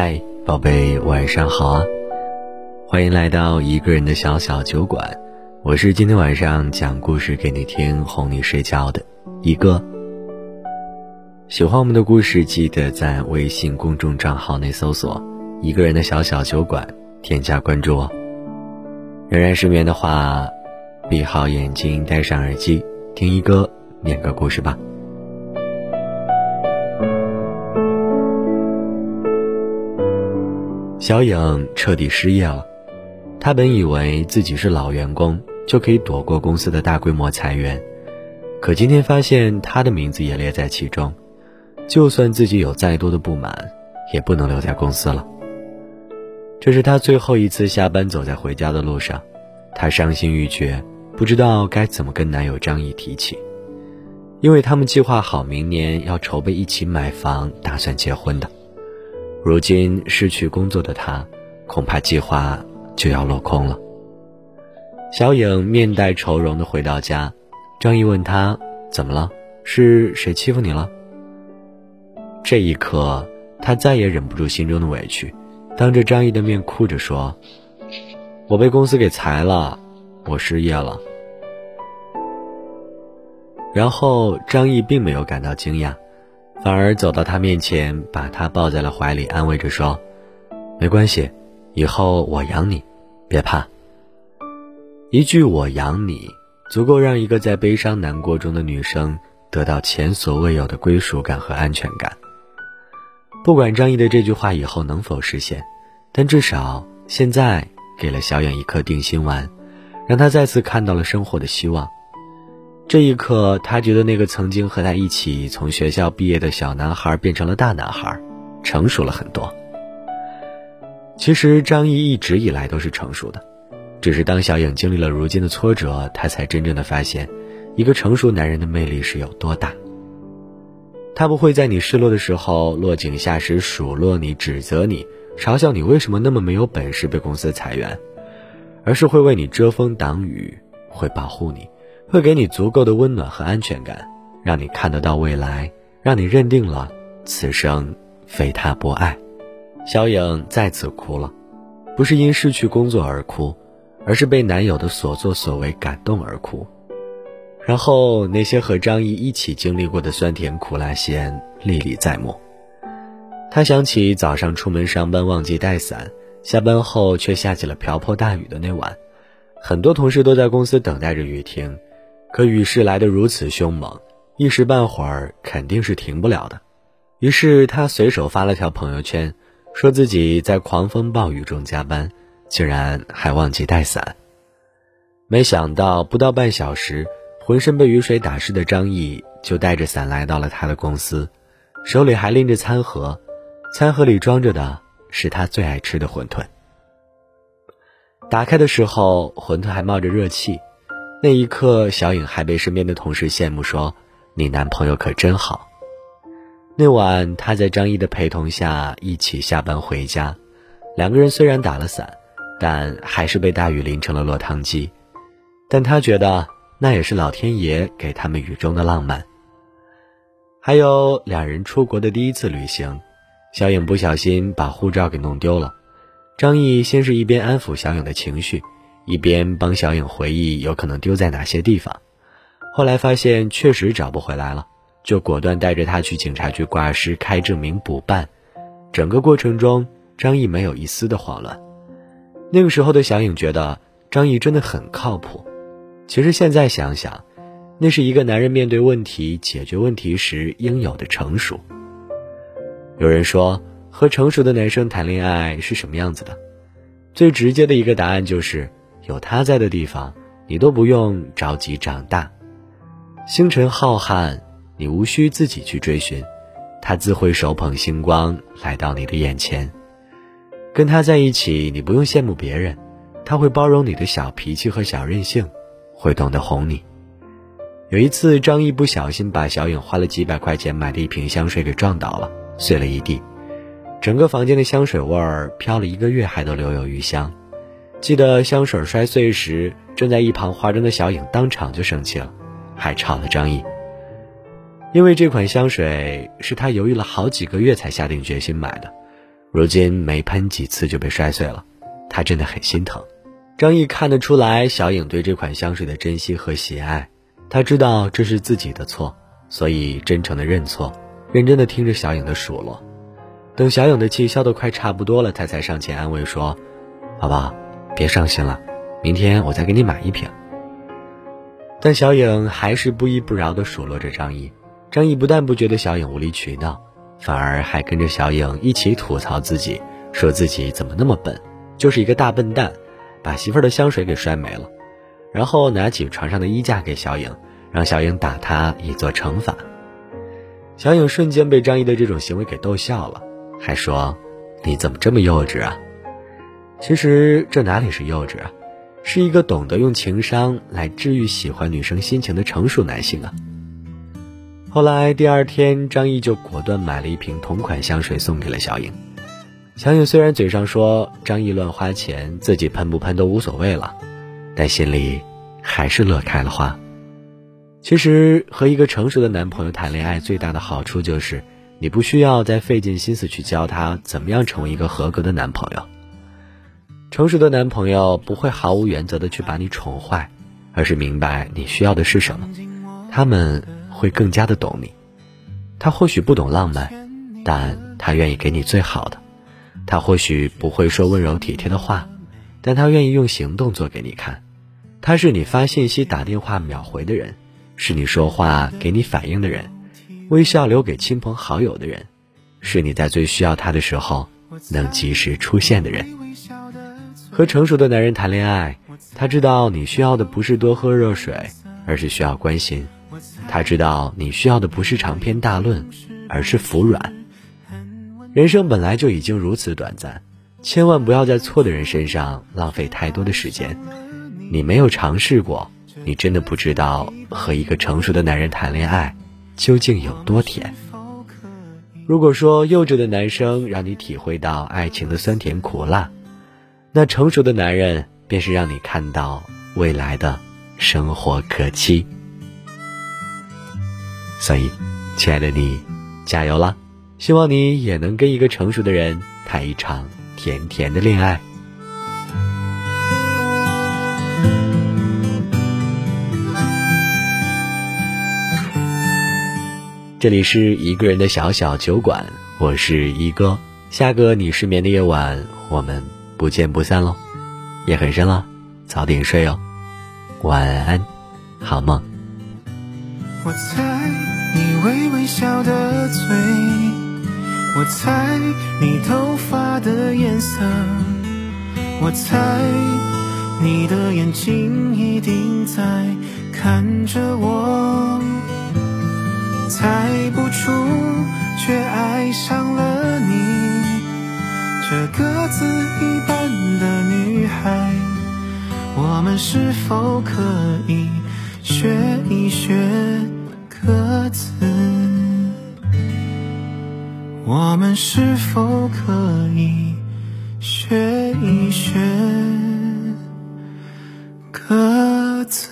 嗨，宝贝，晚上好啊！欢迎来到一个人的小小酒馆，我是今天晚上讲故事给你听、哄你睡觉的一个。喜欢我们的故事，记得在微信公众账号内搜索“一个人的小小酒馆”，添加关注哦。仍然失眠的话，闭好眼睛，戴上耳机，听一哥念个故事吧。小颖彻底失业了，她本以为自己是老员工，就可以躲过公司的大规模裁员，可今天发现她的名字也列在其中，就算自己有再多的不满，也不能留在公司了。这是她最后一次下班走在回家的路上，她伤心欲绝，不知道该怎么跟男友张毅提起，因为他们计划好明年要筹备一起买房，打算结婚的。如今失去工作的他，恐怕计划就要落空了。小颖面带愁容的回到家，张毅问她：“怎么了？是谁欺负你了？”这一刻，他再也忍不住心中的委屈，当着张毅的面哭着说：“我被公司给裁了，我失业了。”然后张毅并没有感到惊讶。反而走到他面前，把他抱在了怀里，安慰着说：“没关系，以后我养你，别怕。”一句“我养你”，足够让一个在悲伤难过中的女生得到前所未有的归属感和安全感。不管张毅的这句话以后能否实现，但至少现在给了小远一颗定心丸，让他再次看到了生活的希望。这一刻，他觉得那个曾经和他一起从学校毕业的小男孩变成了大男孩，成熟了很多。其实张毅一直以来都是成熟的，只是当小颖经历了如今的挫折，他才真正的发现，一个成熟男人的魅力是有多大。他不会在你失落的时候落井下石，数落你、指责你、嘲笑你为什么那么没有本事被公司裁员，而是会为你遮风挡雨，会保护你。会给你足够的温暖和安全感，让你看得到未来，让你认定了此生非他不爱。小颖再次哭了，不是因失去工作而哭，而是被男友的所作所为感动而哭。然后那些和张毅一起经历过的酸甜苦辣咸历历在目。她想起早上出门上班忘记带伞，下班后却下起了瓢泼大雨的那晚，很多同事都在公司等待着雨停。可雨势来得如此凶猛，一时半会儿肯定是停不了的。于是他随手发了条朋友圈，说自己在狂风暴雨中加班，竟然还忘记带伞。没想到不到半小时，浑身被雨水打湿的张毅就带着伞来到了他的公司，手里还拎着餐盒，餐盒里装着的是他最爱吃的馄饨。打开的时候，馄饨还冒着热气。那一刻，小颖还被身边的同事羡慕说：“你男朋友可真好。”那晚，她在张毅的陪同下一起下班回家，两个人虽然打了伞，但还是被大雨淋成了落汤鸡。但她觉得那也是老天爷给他们雨中的浪漫。还有两人出国的第一次旅行，小颖不小心把护照给弄丢了，张毅先是一边安抚小颖的情绪。一边帮小颖回忆有可能丢在哪些地方，后来发现确实找不回来了，就果断带着她去警察局挂失、开证明、补办。整个过程中，张毅没有一丝的慌乱。那个时候的小颖觉得张毅真的很靠谱。其实现在想想，那是一个男人面对问题、解决问题时应有的成熟。有人说，和成熟的男生谈恋爱是什么样子的？最直接的一个答案就是。有他在的地方，你都不用着急长大。星辰浩瀚，你无需自己去追寻，他自会手捧星光来到你的眼前。跟他在一起，你不用羡慕别人，他会包容你的小脾气和小任性，会懂得哄你。有一次，张毅不小心把小颖花了几百块钱买的一瓶香水给撞倒了，碎了一地，整个房间的香水味儿飘了一个月还都留有余香。记得香水摔碎时，正在一旁化妆的小颖当场就生气了，还吵了张毅。因为这款香水是他犹豫了好几个月才下定决心买的，如今没喷几次就被摔碎了，他真的很心疼。张毅看得出来小影对这款香水的珍惜和喜爱，他知道这是自己的错，所以真诚的认错，认真的听着小影的数落。等小影的气消得快差不多了，他才上前安慰说：“宝宝，别伤心了，明天我再给你买一瓶。”但小影还是不依不饶地数落着张毅。张毅不但不觉得小影无理取闹，反而还跟着小影一起吐槽自己，说自己怎么那么笨，就是一个大笨蛋，把媳妇儿的香水给摔没了。然后拿起床上的衣架给小影，让小影打他以作惩罚。小影瞬间被张毅的这种行为给逗笑了。还说：“你怎么这么幼稚啊？”其实这哪里是幼稚啊，是一个懂得用情商来治愈喜欢女生心情的成熟男性啊。后来第二天，张毅就果断买了一瓶同款香水送给了小颖。小颖虽然嘴上说张毅乱花钱，自己喷不喷都无所谓了，但心里还是乐开了花。其实和一个成熟的男朋友谈恋爱，最大的好处就是。你不需要再费尽心思去教他怎么样成为一个合格的男朋友。成熟的男朋友不会毫无原则的去把你宠坏，而是明白你需要的是什么，他们会更加的懂你。他或许不懂浪漫，但他愿意给你最好的；他或许不会说温柔体贴的话，但他愿意用行动做给你看。他是你发信息、打电话秒回的人，是你说话给你反应的人。微笑留给亲朋好友的人，是你在最需要他的时候能及时出现的人。和成熟的男人谈恋爱，他知道你需要的不是多喝热水，而是需要关心；他知道你需要的不是长篇大论，而是服软。人生本来就已经如此短暂，千万不要在错的人身上浪费太多的时间。你没有尝试过，你真的不知道和一个成熟的男人谈恋爱。究竟有多甜？如果说幼稚的男生让你体会到爱情的酸甜苦辣，那成熟的男人便是让你看到未来的生活可期。所以，亲爱的你，加油啦！希望你也能跟一个成熟的人谈一场甜甜的恋爱。这里是一个人的小小酒馆，我是一哥。下个你失眠的夜晚，我们不见不散喽。夜很深了，早点睡哦，晚安，好梦。我猜你微微笑的嘴，我猜你头发的颜色，我猜你的眼睛一定在看着我。猜不出，却爱上了，这各自一般的女孩。我们是否可以学一学鸽子？我们是否可以学一学鸽子？